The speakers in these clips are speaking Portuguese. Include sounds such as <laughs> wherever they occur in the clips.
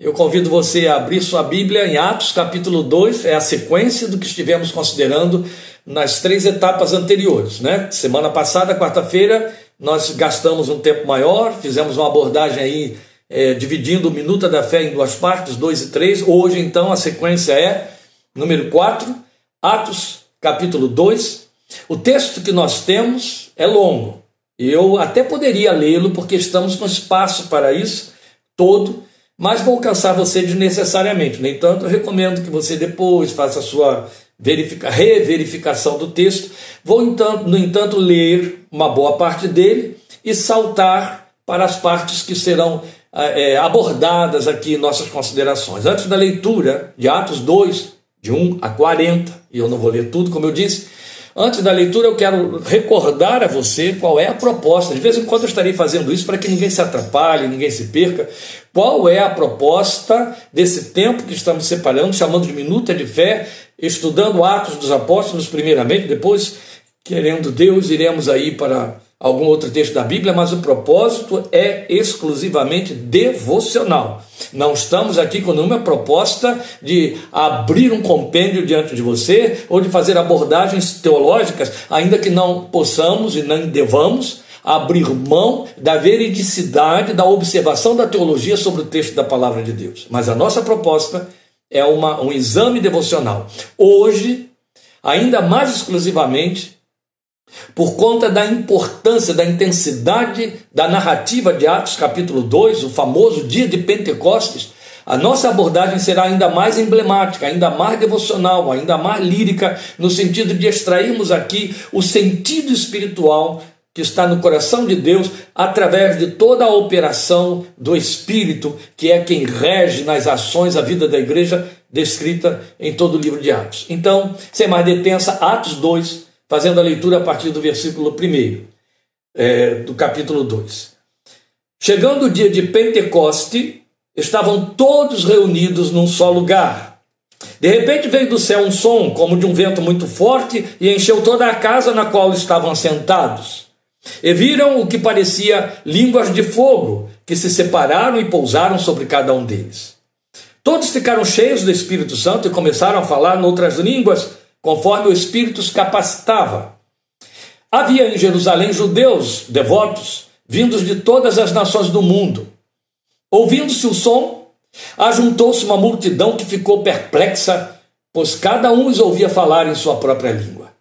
Eu convido você a abrir sua Bíblia em Atos capítulo 2, é a sequência do que estivemos considerando nas três etapas anteriores. Né? Semana passada, quarta-feira, nós gastamos um tempo maior, fizemos uma abordagem aí, é, dividindo o Minuta da Fé em duas partes, 2 e 3. Hoje, então, a sequência é número 4, Atos capítulo 2. O texto que nós temos é longo. Eu até poderia lê-lo, porque estamos com espaço para isso todo mas vou cansar você desnecessariamente. No entanto, eu recomendo que você depois faça a sua verifica, reverificação do texto. Vou, entanto, no entanto, ler uma boa parte dele e saltar para as partes que serão é, abordadas aqui em nossas considerações. Antes da leitura de Atos 2, de 1 a 40, e eu não vou ler tudo, como eu disse, Antes da leitura, eu quero recordar a você qual é a proposta. De vez em quando eu estarei fazendo isso para que ninguém se atrapalhe, ninguém se perca. Qual é a proposta desse tempo que estamos separando, chamando de minuta de fé, estudando Atos dos Apóstolos, primeiramente, depois, querendo Deus, iremos aí para algum outro texto da Bíblia, mas o propósito é exclusivamente devocional. Não estamos aqui com nenhuma proposta de abrir um compêndio diante de você ou de fazer abordagens teológicas, ainda que não possamos e nem devamos abrir mão da veridicidade da observação da teologia sobre o texto da palavra de Deus. Mas a nossa proposta é uma, um exame devocional. Hoje, ainda mais exclusivamente, por conta da importância, da intensidade da narrativa de Atos capítulo 2, o famoso dia de Pentecostes, a nossa abordagem será ainda mais emblemática, ainda mais devocional, ainda mais lírica, no sentido de extrairmos aqui o sentido espiritual que está no coração de Deus através de toda a operação do Espírito, que é quem rege nas ações a vida da igreja, descrita em todo o livro de Atos. Então, sem mais detença, Atos 2, fazendo a leitura a partir do versículo 1 é, do capítulo 2. Chegando o dia de Pentecoste, estavam todos reunidos num só lugar. De repente veio do céu um som, como de um vento muito forte, e encheu toda a casa na qual estavam sentados. E viram o que parecia línguas de fogo, que se separaram e pousaram sobre cada um deles. Todos ficaram cheios do Espírito Santo e começaram a falar noutras línguas, conforme o Espírito os capacitava. Havia em Jerusalém judeus devotos, vindos de todas as nações do mundo. Ouvindo-se o som, ajuntou-se uma multidão que ficou perplexa, pois cada um os ouvia falar em sua própria língua.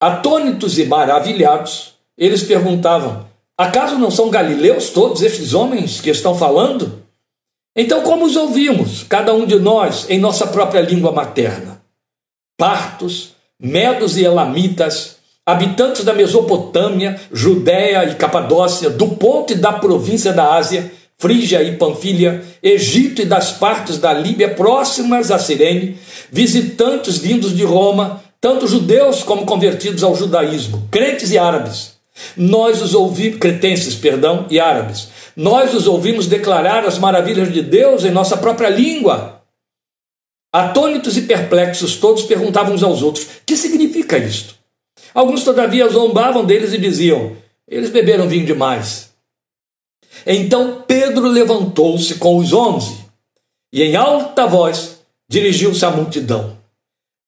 Atônitos e maravilhados, eles perguntavam: Acaso não são galileus todos estes homens que estão falando? Então, como os ouvimos, cada um de nós, em nossa própria língua materna? Partos, medos e elamitas, habitantes da Mesopotâmia, Judéia e Capadócia, do ponto e da província da Ásia, Frígia e Panfilha, Egito e das partes da Líbia próximas a Cirene, visitantes vindos de Roma, tanto judeus como convertidos ao judaísmo, crentes e árabes. Nós os ouvimos, cretenses, perdão, e árabes. Nós os ouvimos declarar as maravilhas de Deus em nossa própria língua. Atônitos e perplexos, todos perguntavam uns aos outros: que significa isto? Alguns, todavia, zombavam deles e diziam: eles beberam vinho demais. Então Pedro levantou-se com os onze e, em alta voz, dirigiu-se à multidão: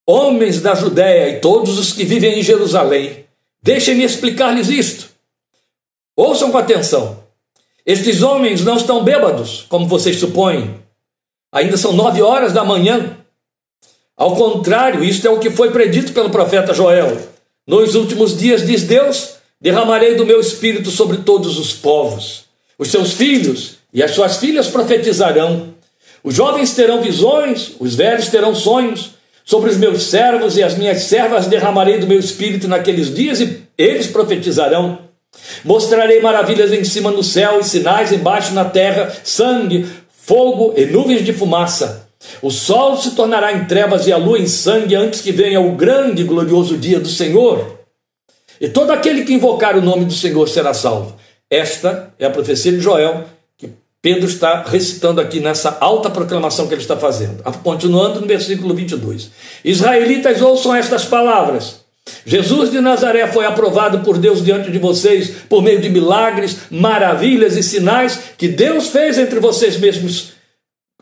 Homens da Judéia e todos os que vivem em Jerusalém, deixem-me explicar-lhes isto. Ouçam com atenção. Estes homens não estão bêbados, como vocês supõem Ainda são nove horas da manhã. Ao contrário, isto é o que foi predito pelo profeta Joel. Nos últimos dias, diz Deus, derramarei do meu espírito sobre todos os povos. Os seus filhos e as suas filhas profetizarão. Os jovens terão visões, os velhos terão sonhos. Sobre os meus servos e as minhas servas derramarei do meu espírito naqueles dias e eles profetizarão. Mostrarei maravilhas em cima no céu e sinais embaixo na terra, sangue, fogo e nuvens de fumaça. O sol se tornará em trevas e a lua em sangue antes que venha o grande e glorioso dia do Senhor. E todo aquele que invocar o nome do Senhor será salvo. Esta é a profecia de Joel que Pedro está recitando aqui nessa alta proclamação que ele está fazendo. Continuando no versículo 22. Israelitas, ouçam estas palavras. Jesus de Nazaré foi aprovado por Deus diante de vocês por meio de milagres, maravilhas e sinais que Deus fez entre vocês mesmos,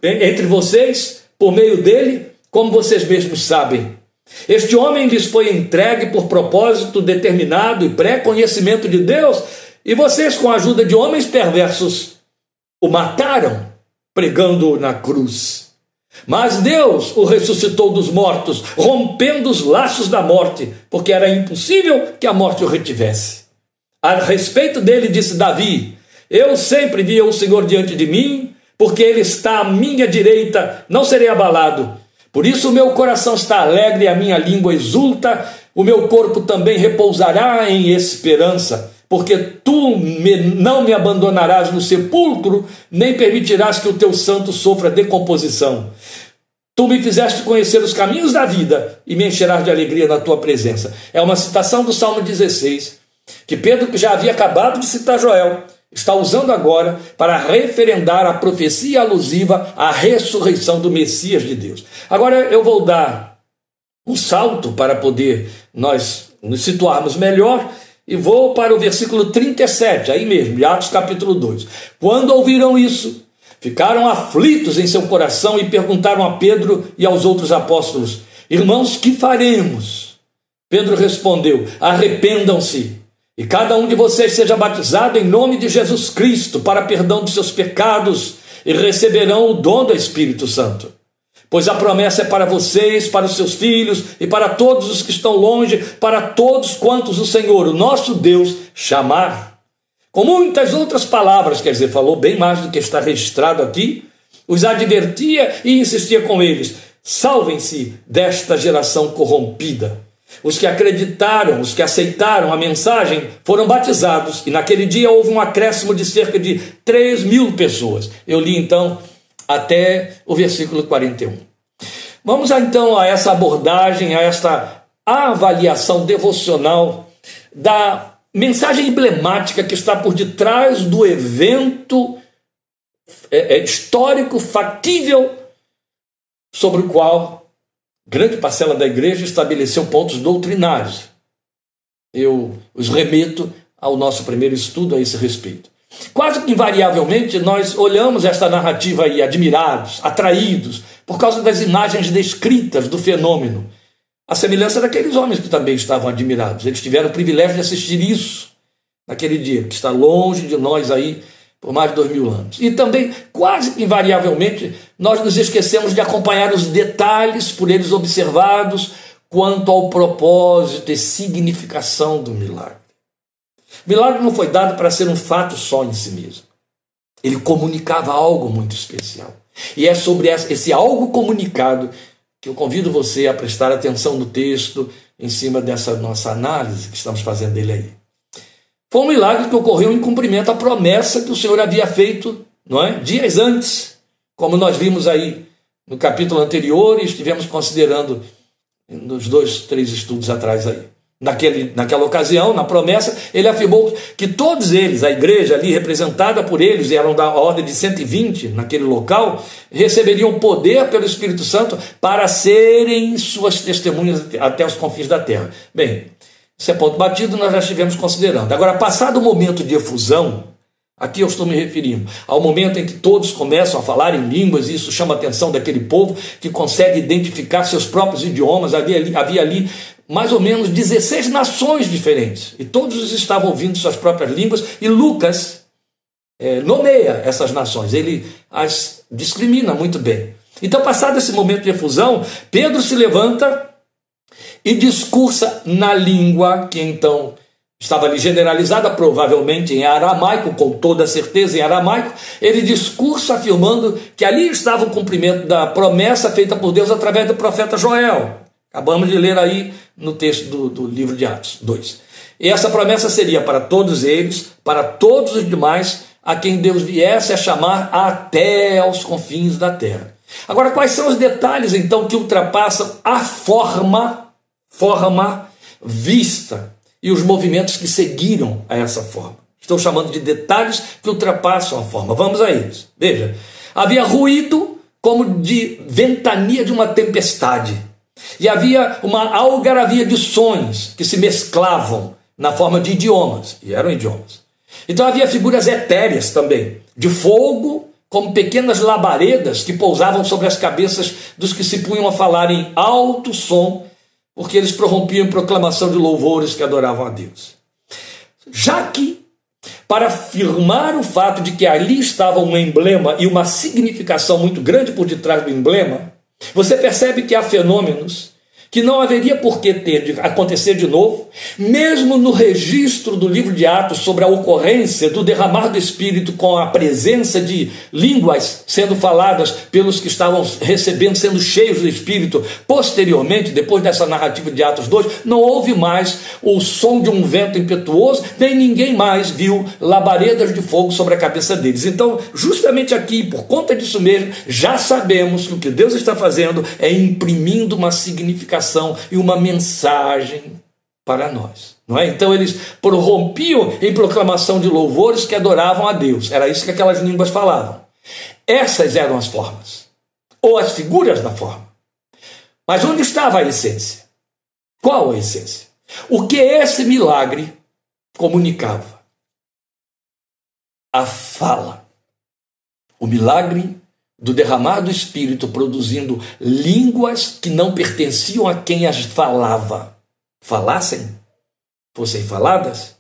entre vocês, por meio dele, como vocês mesmos sabem. Este homem lhes foi entregue por propósito determinado e pré-conhecimento de Deus, e vocês, com a ajuda de homens perversos, o mataram, pregando na cruz. Mas Deus o ressuscitou dos mortos, rompendo os laços da morte, porque era impossível que a morte o retivesse. A respeito dele, disse Davi: Eu sempre via o Senhor diante de mim, porque ele está à minha direita, não serei abalado. Por isso o meu coração está alegre a minha língua exulta, o meu corpo também repousará em esperança, porque tu me, não me abandonarás no sepulcro, nem permitirás que o teu santo sofra decomposição. Tu me fizeste conhecer os caminhos da vida e me encherás de alegria na tua presença. É uma citação do Salmo 16, que Pedro, que já havia acabado de citar Joel, está usando agora para referendar a profecia alusiva à ressurreição do Messias de Deus. Agora eu vou dar um salto para poder nós nos situarmos melhor e vou para o versículo 37, aí mesmo, de Atos capítulo 2. Quando ouviram isso, ficaram aflitos em seu coração e perguntaram a Pedro e aos outros apóstolos: Irmãos, que faremos? Pedro respondeu: Arrependam-se e cada um de vocês seja batizado em nome de Jesus Cristo para perdão dos seus pecados e receberão o dom do Espírito Santo. Pois a promessa é para vocês, para os seus filhos e para todos os que estão longe, para todos quantos o Senhor, o nosso Deus, chamar. Com muitas outras palavras, quer dizer, falou bem mais do que está registrado aqui, os advertia e insistia com eles: salvem-se desta geração corrompida. Os que acreditaram, os que aceitaram a mensagem foram batizados, e naquele dia houve um acréscimo de cerca de 3 mil pessoas. Eu li então até o versículo 41. Vamos então a essa abordagem, a esta avaliação devocional da mensagem emblemática que está por detrás do evento é, é, histórico, factível, sobre o qual grande parcela da igreja estabeleceu pontos doutrinários. Eu os remeto ao nosso primeiro estudo a esse respeito. Quase que invariavelmente nós olhamos esta narrativa aí admirados, atraídos, por causa das imagens descritas do fenômeno. A semelhança daqueles homens que também estavam admirados. Eles tiveram o privilégio de assistir isso naquele dia, que está longe de nós aí por mais de dois mil anos. E também, quase invariavelmente, nós nos esquecemos de acompanhar os detalhes por eles observados quanto ao propósito e significação do milagre. Milagre não foi dado para ser um fato só em si mesmo. Ele comunicava algo muito especial. E é sobre esse algo comunicado que eu convido você a prestar atenção no texto em cima dessa nossa análise que estamos fazendo dele aí. Foi um milagre que ocorreu em cumprimento à promessa que o Senhor havia feito não é? dias antes, como nós vimos aí no capítulo anterior e estivemos considerando nos dois, três estudos atrás aí. Naquele, naquela ocasião, na promessa, ele afirmou que todos eles, a igreja ali representada por eles, eram da ordem de 120 naquele local, receberiam poder pelo Espírito Santo para serem suas testemunhas até os confins da terra. Bem, esse é ponto batido, nós já estivemos considerando. Agora, passado o momento de efusão, aqui eu estou me referindo ao momento em que todos começam a falar em línguas, e isso chama a atenção daquele povo que consegue identificar seus próprios idiomas. Havia ali, havia ali mais ou menos 16 nações diferentes, e todos estavam ouvindo suas próprias línguas, e Lucas é, nomeia essas nações, ele as discrimina muito bem. Então, passado esse momento de efusão, Pedro se levanta e discursa na língua que então estava ali generalizada, provavelmente em aramaico, com toda certeza em aramaico, ele discursa afirmando que ali estava o cumprimento da promessa feita por Deus através do profeta Joel. Acabamos de ler aí no texto do, do livro de Atos 2. E essa promessa seria para todos eles, para todos os demais, a quem Deus viesse a chamar até aos confins da terra. Agora, quais são os detalhes então que ultrapassam a forma forma vista e os movimentos que seguiram a essa forma. Estou chamando de detalhes que ultrapassam a forma. Vamos a eles. Veja, havia ruído como de ventania de uma tempestade. E havia uma algaravia de sons que se mesclavam na forma de idiomas, e eram idiomas. Então havia figuras etéreas também, de fogo como pequenas labaredas que pousavam sobre as cabeças dos que se punham a falar em alto som, porque eles prorrompiam em proclamação de louvores que adoravam a Deus. Já que, para afirmar o fato de que ali estava um emblema e uma significação muito grande por detrás do emblema, você percebe que há fenômenos que não haveria por que ter de acontecer de novo, mesmo no registro do livro de Atos sobre a ocorrência do derramar do Espírito com a presença de línguas sendo faladas pelos que estavam recebendo, sendo cheios do Espírito, posteriormente, depois dessa narrativa de Atos 2, não houve mais o som de um vento impetuoso, nem ninguém mais viu labaredas de fogo sobre a cabeça deles. Então, justamente aqui, por conta disso mesmo, já sabemos que o que Deus está fazendo é imprimindo uma significação e uma mensagem para nós. Não é? Então eles prorrompiam em proclamação de louvores que adoravam a Deus. Era isso que aquelas línguas falavam. Essas eram as formas, ou as figuras da forma. Mas onde estava a essência? Qual a essência? O que esse milagre comunicava? A fala. O milagre do derramar do Espírito, produzindo línguas que não pertenciam a quem as falava. Falassem, fossem faladas,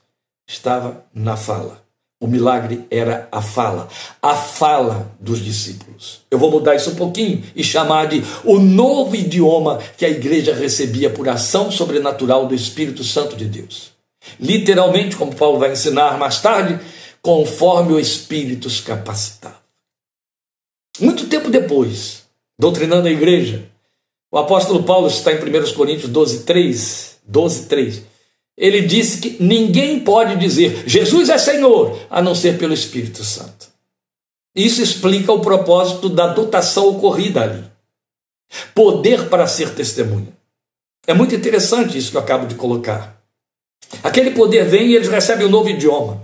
estava na fala. O milagre era a fala, a fala dos discípulos. Eu vou mudar isso um pouquinho e chamar de o novo idioma que a igreja recebia por ação sobrenatural do Espírito Santo de Deus. Literalmente, como Paulo vai ensinar mais tarde, conforme o Espírito os capacitava. Tempo depois, doutrinando a igreja, o apóstolo Paulo está em 1 Coríntios 12, 3, 12, 3. Ele disse que ninguém pode dizer Jesus é Senhor a não ser pelo Espírito Santo. Isso explica o propósito da dotação ocorrida ali. Poder para ser testemunha. É muito interessante isso que eu acabo de colocar. Aquele poder vem e eles recebem um novo idioma.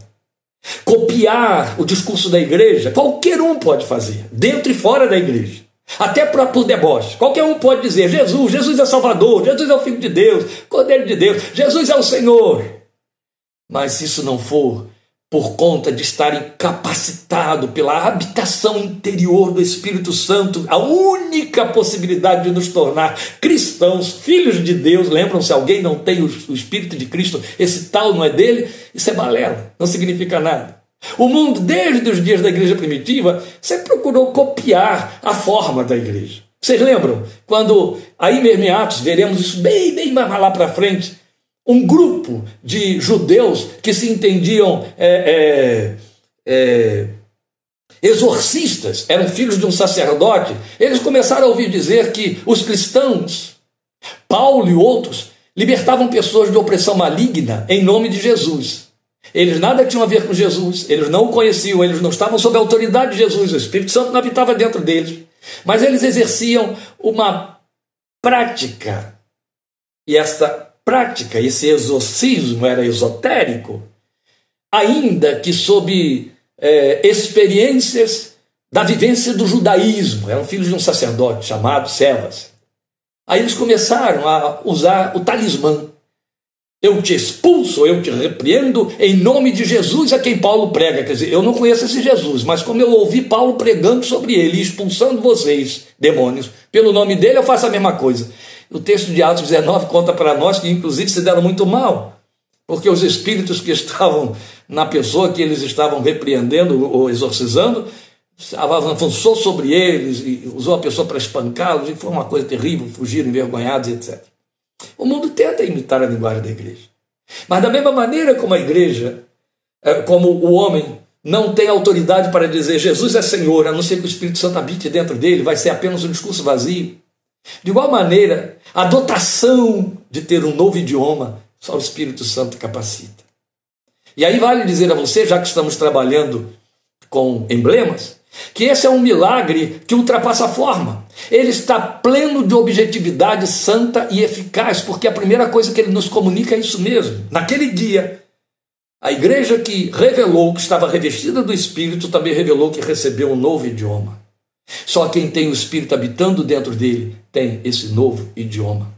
Copiar o discurso da igreja, qualquer um pode fazer, dentro e fora da igreja. Até para o deboche. Qualquer um pode dizer: Jesus, Jesus é Salvador, Jesus é o Filho de Deus, Cordeiro de Deus, Jesus é o Senhor. Mas se isso não for por conta de estar incapacitado pela habitação interior do Espírito Santo, a única possibilidade de nos tornar cristãos, filhos de Deus. Lembram, se alguém não tem o Espírito de Cristo, esse tal não é dele, isso é balela, não significa nada. O mundo, desde os dias da igreja primitiva, sempre procurou copiar a forma da igreja. Vocês lembram? Quando, aí mesmo em Atos, veremos isso bem, bem mais lá para frente, um grupo de judeus que se entendiam é, é, é, exorcistas, eram filhos de um sacerdote, eles começaram a ouvir dizer que os cristãos, Paulo e outros, libertavam pessoas de opressão maligna em nome de Jesus. Eles nada tinham a ver com Jesus, eles não o conheciam, eles não estavam sob a autoridade de Jesus, o Espírito Santo não habitava dentro deles, mas eles exerciam uma prática, e esta prática, esse exorcismo era esotérico, ainda que sob é, experiências da vivência do judaísmo, eram filhos de um sacerdote chamado Sevas. Aí eles começaram a usar o talismã. Eu te expulso, eu te repreendo em nome de Jesus a quem Paulo prega. Quer dizer, eu não conheço esse Jesus, mas como eu ouvi Paulo pregando sobre ele, expulsando vocês, demônios, pelo nome dele, eu faço a mesma coisa. O texto de Atos 19 conta para nós que, inclusive, se deram muito mal, porque os espíritos que estavam na pessoa que eles estavam repreendendo ou exorcizando avançou sobre eles e usou a pessoa para espancá-los, e foi uma coisa terrível, fugiram envergonhados, etc. O mundo tenta imitar a linguagem da igreja. Mas, da mesma maneira como a igreja, é, como o homem não tem autoridade para dizer Jesus é Senhor, a não ser que o Espírito Santo habite dentro dele, vai ser apenas um discurso vazio. De igual maneira, a dotação de ter um novo idioma, só o Espírito Santo capacita. E aí vale dizer a você, já que estamos trabalhando com emblemas, que esse é um milagre que ultrapassa a forma. Ele está pleno de objetividade santa e eficaz, porque a primeira coisa que ele nos comunica é isso mesmo. Naquele dia, a igreja que revelou que estava revestida do Espírito também revelou que recebeu um novo idioma. Só quem tem o Espírito habitando dentro dele tem esse novo idioma.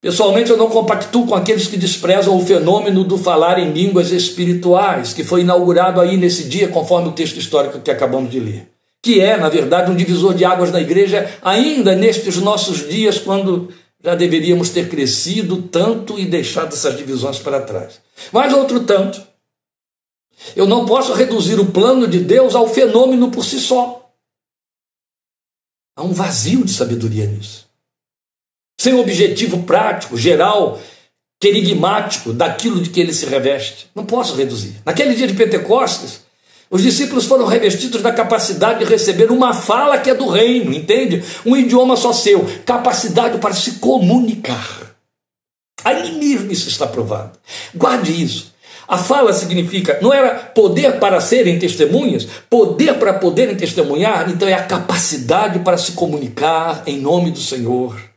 Pessoalmente, eu não compactuo com aqueles que desprezam o fenômeno do falar em línguas espirituais, que foi inaugurado aí nesse dia, conforme o texto histórico que acabamos de ler. Que é, na verdade, um divisor de águas na igreja, ainda nestes nossos dias, quando já deveríamos ter crescido tanto e deixado essas divisões para trás. Mas, outro tanto, eu não posso reduzir o plano de Deus ao fenômeno por si só. Há um vazio de sabedoria nisso sem objetivo prático, geral, querigmático daquilo de que ele se reveste. Não posso reduzir. Naquele dia de Pentecostes, os discípulos foram revestidos da capacidade de receber uma fala que é do reino, entende? Um idioma só seu, capacidade para se comunicar. Ali mesmo isso está provado. Guarde isso. A fala significa, não era poder para serem testemunhas, poder para poderem testemunhar, então é a capacidade para se comunicar em nome do Senhor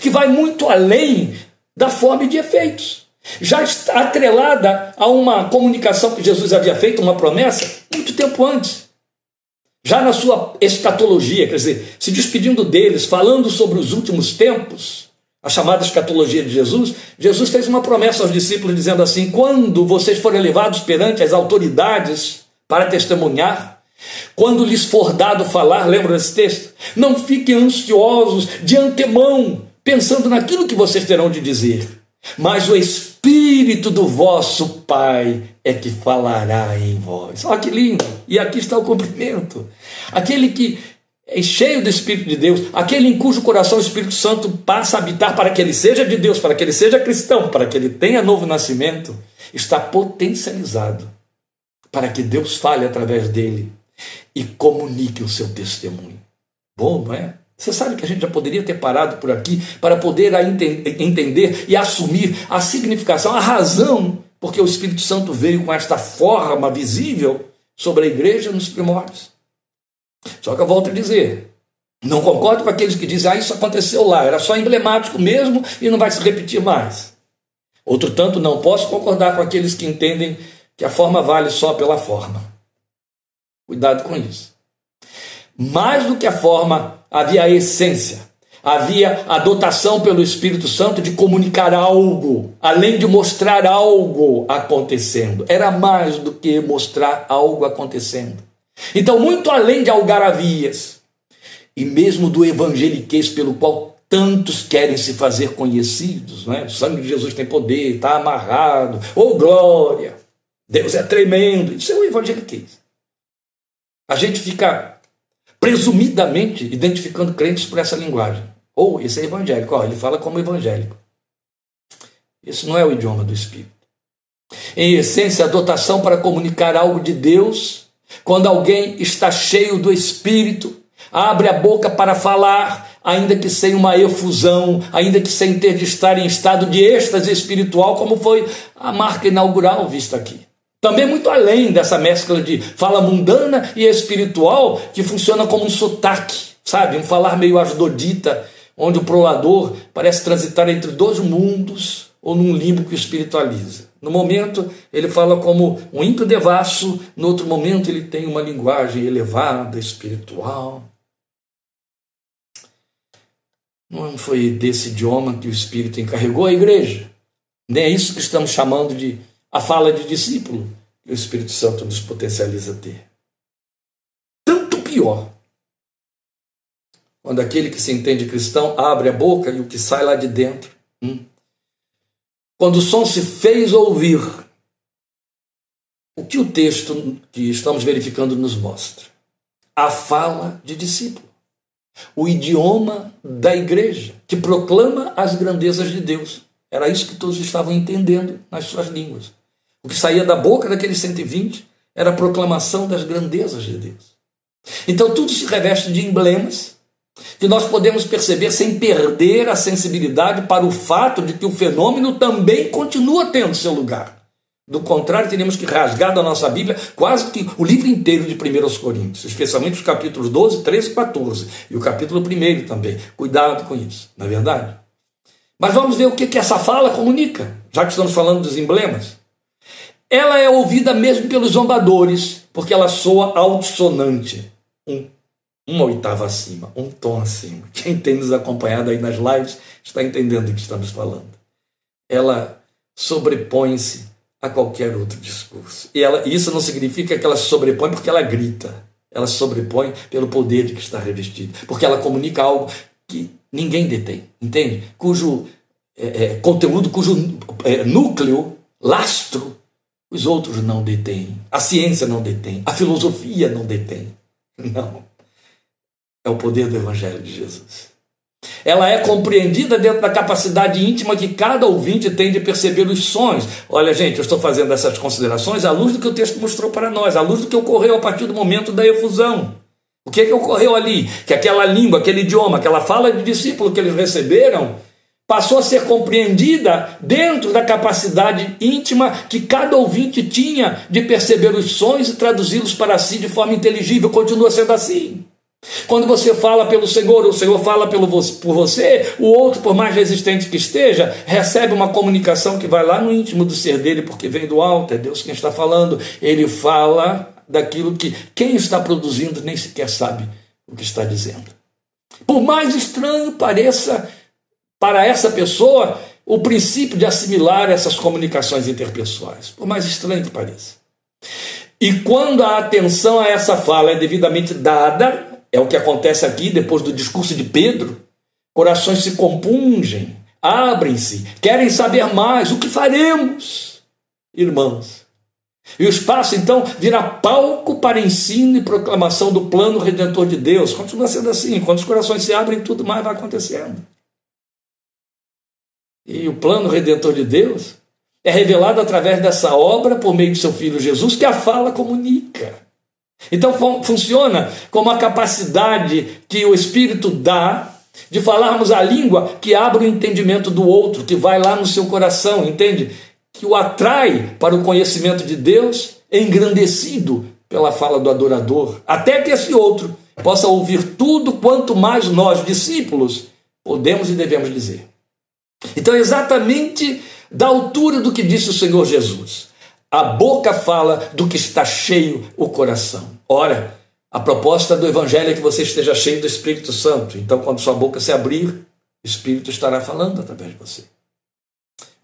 que vai muito além da forma de efeitos. Já está atrelada a uma comunicação que Jesus havia feito, uma promessa, muito tempo antes. Já na sua escatologia, quer dizer, se despedindo deles, falando sobre os últimos tempos, a chamada escatologia de Jesus, Jesus fez uma promessa aos discípulos dizendo assim: quando vocês forem levados perante as autoridades para testemunhar, quando lhes for dado falar, lembra desse texto? Não fiquem ansiosos de antemão, pensando naquilo que vocês terão de dizer, mas o Espírito do vosso Pai é que falará em vós. Olha que lindo! E aqui está o cumprimento. Aquele que é cheio do Espírito de Deus, aquele em cujo coração o Espírito Santo passa a habitar para que ele seja de Deus, para que ele seja cristão, para que ele tenha novo nascimento, está potencializado para que Deus fale através dele e comunique o seu testemunho. Bom, não é? Você sabe que a gente já poderia ter parado por aqui para poder entender e assumir a significação, a razão porque o Espírito Santo veio com esta forma visível sobre a igreja nos primórdios. Só que eu volto a dizer, não concordo com aqueles que dizem, ah, isso aconteceu lá, era só emblemático mesmo e não vai se repetir mais. Outro tanto, não posso concordar com aqueles que entendem que a forma vale só pela forma. Cuidado com isso. Mais do que a forma, havia a essência. Havia a dotação pelo Espírito Santo de comunicar algo, além de mostrar algo acontecendo. Era mais do que mostrar algo acontecendo. Então, muito além de algaravias, e mesmo do evangeliquez pelo qual tantos querem se fazer conhecidos, não é? o sangue de Jesus tem poder, está amarrado, ou oh, glória, Deus é tremendo, isso é o evangeliquez. A gente fica presumidamente identificando crentes por essa linguagem. Ou esse é evangélico, ó, ele fala como evangélico. Esse não é o idioma do Espírito. Em essência, a dotação para comunicar algo de Deus, quando alguém está cheio do Espírito, abre a boca para falar, ainda que sem uma efusão, ainda que sem ter de estar em estado de êxtase espiritual, como foi a marca inaugural vista aqui. Também muito além dessa mescla de fala mundana e espiritual, que funciona como um sotaque, sabe? Um falar meio asdodita, onde o prolador parece transitar entre dois mundos ou num limbo que o espiritualiza. No momento, ele fala como um ímpio devasso, no outro momento, ele tem uma linguagem elevada, espiritual. Não foi desse idioma que o Espírito encarregou a igreja. Nem é isso que estamos chamando de a fala de discípulo que o Espírito Santo nos potencializa a ter. Tanto pior. Quando aquele que se entende cristão abre a boca e o que sai lá de dentro. Hum. Quando o som se fez ouvir, o que o texto que estamos verificando nos mostra? A fala de discípulo, o idioma da igreja, que proclama as grandezas de Deus. Era isso que todos estavam entendendo nas suas línguas. O que saía da boca daqueles 120 era a proclamação das grandezas de Deus. Então tudo se reveste de emblemas que nós podemos perceber sem perder a sensibilidade para o fato de que o fenômeno também continua tendo seu lugar. Do contrário, teríamos que rasgar da nossa Bíblia quase que o livro inteiro de 1 Coríntios, especialmente os capítulos 12, 13 e 14, e o capítulo 1 também. Cuidado com isso, não é verdade? Mas vamos ver o que, que essa fala comunica, já que estamos falando dos emblemas. Ela é ouvida mesmo pelos zombadores, porque ela soa altissonante. Um uma oitava acima, um tom acima. Quem tem nos acompanhado aí nas lives está entendendo o que estamos falando. Ela sobrepõe-se a qualquer outro discurso. E ela, isso não significa que ela se sobrepõe porque ela grita. Ela se sobrepõe pelo poder de que está revestida. Porque ela comunica algo que ninguém detém, entende? Cujo é, é, conteúdo, cujo é, núcleo, lastro, os outros não detêm. A ciência não detém. A filosofia não detém. Não. É o poder do Evangelho de Jesus. Ela é compreendida dentro da capacidade íntima que cada ouvinte tem de perceber os sons. Olha, gente, eu estou fazendo essas considerações à luz do que o texto mostrou para nós, à luz do que ocorreu a partir do momento da efusão. O que, é que ocorreu ali? Que aquela língua, aquele idioma, aquela fala de discípulo que eles receberam, passou a ser compreendida dentro da capacidade íntima que cada ouvinte tinha de perceber os sons e traduzi-los para si de forma inteligível. Continua sendo assim. Quando você fala pelo Senhor, o Senhor fala pelo, por você, o outro, por mais resistente que esteja, recebe uma comunicação que vai lá no íntimo do ser dele, porque vem do alto, é Deus quem está falando. Ele fala daquilo que quem está produzindo nem sequer sabe o que está dizendo. Por mais estranho pareça para essa pessoa o princípio de assimilar essas comunicações interpessoais, por mais estranho que pareça. E quando a atenção a essa fala é devidamente dada, é o que acontece aqui depois do discurso de Pedro. Corações se compungem, abrem-se, querem saber mais. O que faremos, irmãos? E o espaço então vira palco para ensino e proclamação do plano redentor de Deus. Continua sendo assim. Quando os corações se abrem, tudo mais vai acontecendo. E o plano redentor de Deus é revelado através dessa obra por meio de seu filho Jesus, que a fala comunica. Então funciona como a capacidade que o Espírito dá de falarmos a língua que abre o entendimento do outro, que vai lá no seu coração, entende? Que o atrai para o conhecimento de Deus, engrandecido pela fala do adorador, até que esse outro possa ouvir tudo quanto mais nós, discípulos, podemos e devemos dizer. Então, exatamente da altura do que disse o Senhor Jesus. A boca fala do que está cheio o coração. Ora, a proposta do Evangelho é que você esteja cheio do Espírito Santo. Então, quando sua boca se abrir, o Espírito estará falando através de você.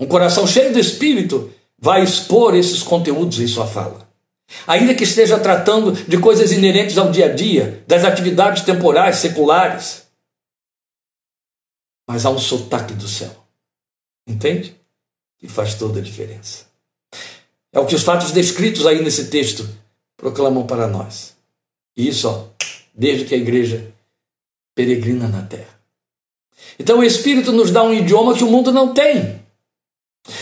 Um coração cheio do Espírito vai expor esses conteúdos em sua fala. Ainda que esteja tratando de coisas inerentes ao dia a dia, das atividades temporais, seculares. Mas há um sotaque do céu. Entende? Que faz toda a diferença. É o que os fatos descritos aí nesse texto proclamam para nós. Isso, ó, desde que a igreja peregrina na terra. Então o Espírito nos dá um idioma que o mundo não tem.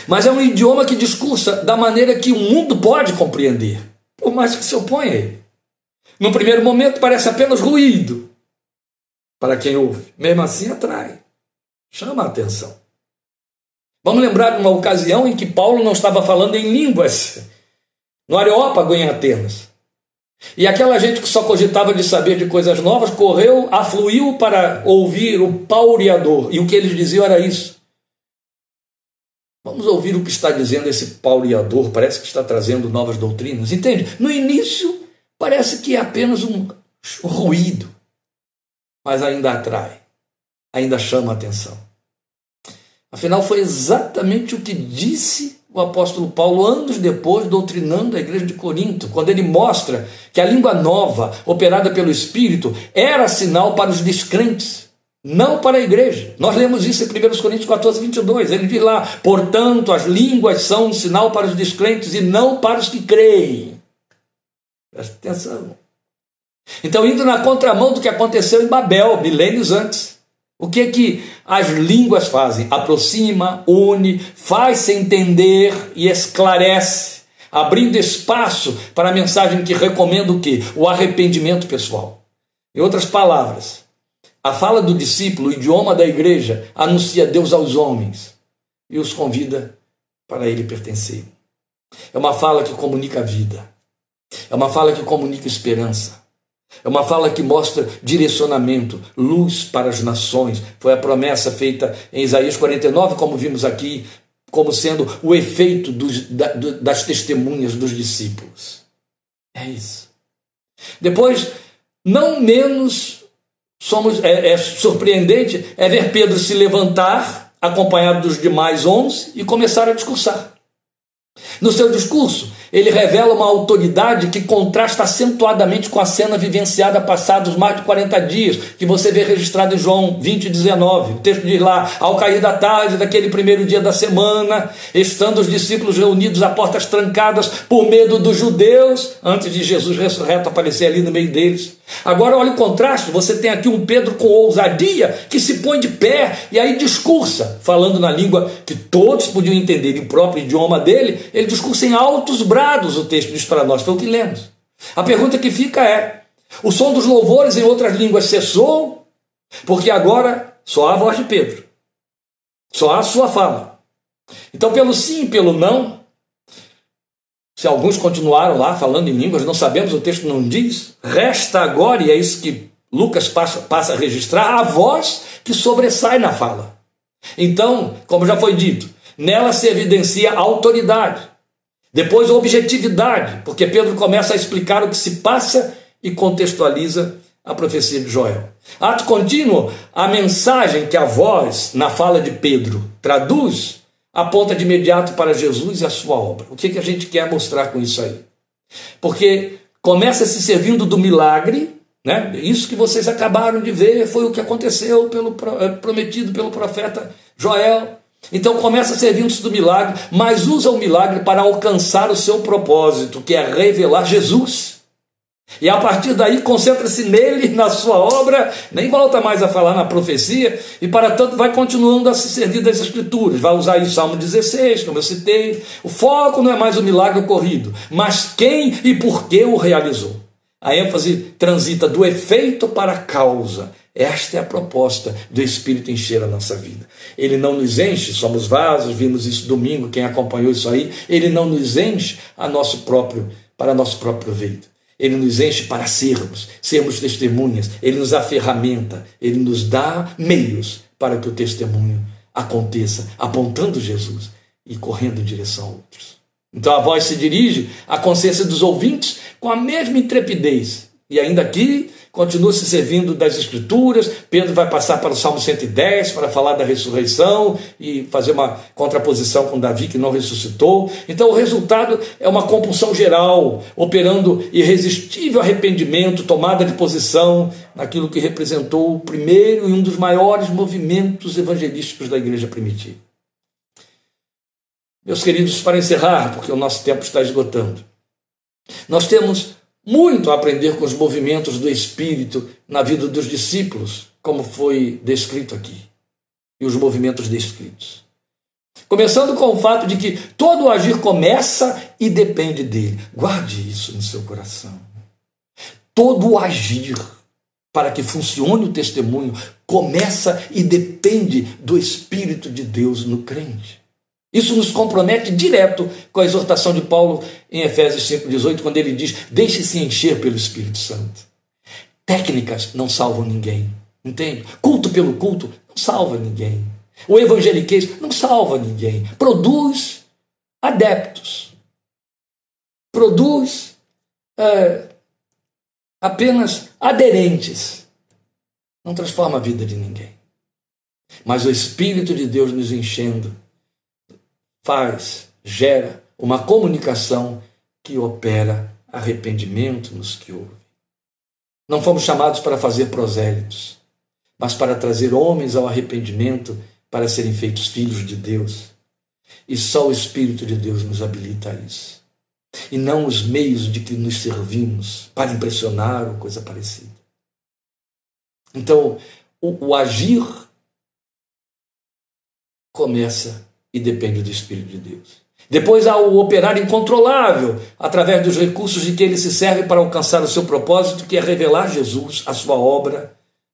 Mas é um idioma que discursa da maneira que o mundo pode compreender, por mais que se oponha a ele. No primeiro momento parece apenas ruído para quem ouve, mesmo assim atrai, chama a atenção. Vamos lembrar de uma ocasião em que Paulo não estava falando em línguas no Areópago em Atenas. E aquela gente que só cogitava de saber de coisas novas correu, afluiu para ouvir o paureador. E o que eles diziam era isso. Vamos ouvir o que está dizendo esse paureador, parece que está trazendo novas doutrinas. Entende? No início, parece que é apenas um ruído, mas ainda atrai, ainda chama a atenção. Afinal, foi exatamente o que disse o apóstolo Paulo anos depois, doutrinando a igreja de Corinto, quando ele mostra que a língua nova, operada pelo Espírito, era sinal para os descrentes, não para a igreja. Nós lemos isso em 1 Coríntios 14, 22. Ele diz lá: portanto, as línguas são um sinal para os descrentes e não para os que creem. Presta atenção. Então, indo na contramão do que aconteceu em Babel, milênios antes. O que é que as línguas fazem? Aproxima, une, faz-se entender e esclarece, abrindo espaço para a mensagem que recomenda o quê? O arrependimento pessoal. Em outras palavras, a fala do discípulo, o idioma da igreja, anuncia Deus aos homens e os convida para ele pertencer. É uma fala que comunica vida. É uma fala que comunica esperança. É uma fala que mostra direcionamento, luz para as nações. Foi a promessa feita em Isaías 49, como vimos aqui, como sendo o efeito dos, das testemunhas dos discípulos. É isso. Depois não menos somos é, é surpreendente é ver Pedro se levantar, acompanhado dos demais onze, e começar a discursar. No seu discurso, ele revela uma autoridade que contrasta acentuadamente com a cena vivenciada passados mais de 40 dias, que você vê registrado em João 20, 19. O texto diz lá: Ao cair da tarde daquele primeiro dia da semana, estando os discípulos reunidos a portas trancadas por medo dos judeus, antes de Jesus ressurreto aparecer ali no meio deles. Agora, olha o contraste: você tem aqui um Pedro com ousadia que se põe de pé e aí discursa, falando na língua que todos podiam entender, o próprio idioma dele, ele discursa em altos brados, o texto diz para nós, foi o que lemos. A pergunta que fica é: o som dos louvores em outras línguas cessou? Porque agora só há a voz de Pedro, só há a sua fala. Então, pelo sim e pelo não, se alguns continuaram lá falando em línguas, não sabemos, o texto não diz. Resta agora, e é isso que Lucas passa, passa a registrar, a voz que sobressai na fala. Então, como já foi dito, nela se evidencia autoridade, depois objetividade, porque Pedro começa a explicar o que se passa e contextualiza a profecia de Joel. Ato contínuo, a mensagem que a voz na fala de Pedro traduz aponta de imediato para Jesus e a sua obra. O que, que a gente quer mostrar com isso aí? Porque começa se servindo do milagre, né? Isso que vocês acabaram de ver foi o que aconteceu pelo eh, prometido pelo profeta Joel. Então começa servindo-se do milagre, mas usa o milagre para alcançar o seu propósito, que é revelar Jesus. E a partir daí concentra-se nele, <laughs> na sua obra, nem volta mais a falar na profecia, e para tanto vai continuando a se servir das Escrituras. Vai usar aí o Salmo 16, como eu citei. O foco não é mais o milagre ocorrido, mas quem e por que o realizou. A ênfase transita do efeito para a causa. Esta é a proposta do Espírito encher a nossa vida. Ele não nos enche, somos vasos, vimos isso domingo, quem acompanhou isso aí, ele não nos enche a nosso próprio, para nosso próprio proveito. Ele nos enche para sermos, sermos testemunhas, ele nos dá ferramenta, ele nos dá meios para que o testemunho aconteça, apontando Jesus e correndo em direção a outros. Então a voz se dirige à consciência dos ouvintes com a mesma intrepidez. E ainda aqui continua se servindo das Escrituras. Pedro vai passar para o Salmo 110 para falar da ressurreição e fazer uma contraposição com Davi que não ressuscitou. Então, o resultado é uma compulsão geral, operando irresistível arrependimento, tomada de posição naquilo que representou o primeiro e um dos maiores movimentos evangelísticos da igreja primitiva. Meus queridos, para encerrar, porque o nosso tempo está esgotando, nós temos muito a aprender com os movimentos do Espírito na vida dos discípulos, como foi descrito aqui, e os movimentos descritos. Começando com o fato de que todo o agir começa e depende dele. Guarde isso no seu coração. Todo o agir, para que funcione o testemunho, começa e depende do Espírito de Deus no crente. Isso nos compromete direto com a exortação de Paulo em Efésios 5,18, quando ele diz: Deixe-se encher pelo Espírito Santo. Técnicas não salvam ninguém, entende? Culto pelo culto não salva ninguém. O evangeliquez não salva ninguém. Produz adeptos, produz é, apenas aderentes, não transforma a vida de ninguém. Mas o Espírito de Deus nos enchendo faz, gera uma comunicação que opera arrependimento nos que ouvem. Não fomos chamados para fazer prosélitos, mas para trazer homens ao arrependimento para serem feitos filhos de Deus. E só o Espírito de Deus nos habilita a isso. E não os meios de que nos servimos para impressionar ou coisa parecida. Então, o, o agir começa e depende do Espírito de Deus. Depois há o operar incontrolável, através dos recursos de que ele se serve para alcançar o seu propósito, que é revelar Jesus, a sua obra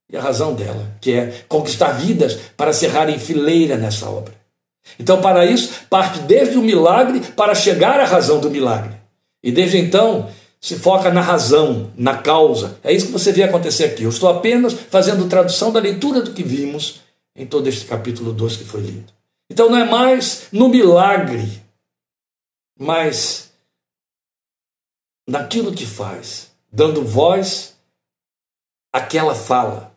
e a razão dela, que é conquistar vidas para cerrar em fileira nessa obra. Então, para isso, parte desde o milagre para chegar à razão do milagre. E desde então, se foca na razão, na causa. É isso que você vê acontecer aqui. Eu estou apenas fazendo tradução da leitura do que vimos em todo este capítulo 2 que foi lido. Então não é mais no milagre, mas naquilo que faz, dando voz aquela fala.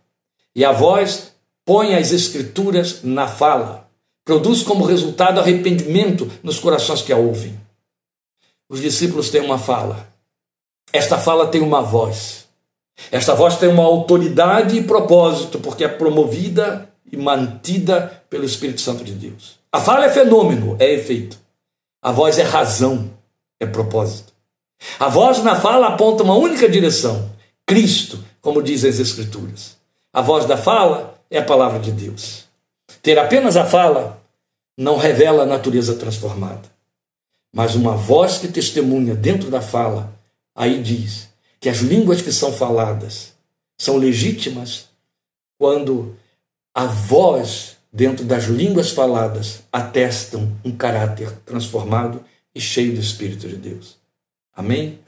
E a voz põe as escrituras na fala. Produz como resultado arrependimento nos corações que a ouvem. Os discípulos têm uma fala. Esta fala tem uma voz. Esta voz tem uma autoridade e propósito, porque é promovida e mantida pelo Espírito Santo de Deus. A fala é fenômeno, é efeito. A voz é razão, é propósito. A voz na fala aponta uma única direção: Cristo, como dizem as Escrituras. A voz da fala é a palavra de Deus. Ter apenas a fala não revela a natureza transformada. Mas uma voz que testemunha dentro da fala, aí diz que as línguas que são faladas são legítimas quando a voz dentro das línguas faladas atestam um caráter transformado e cheio do Espírito de Deus. Amém?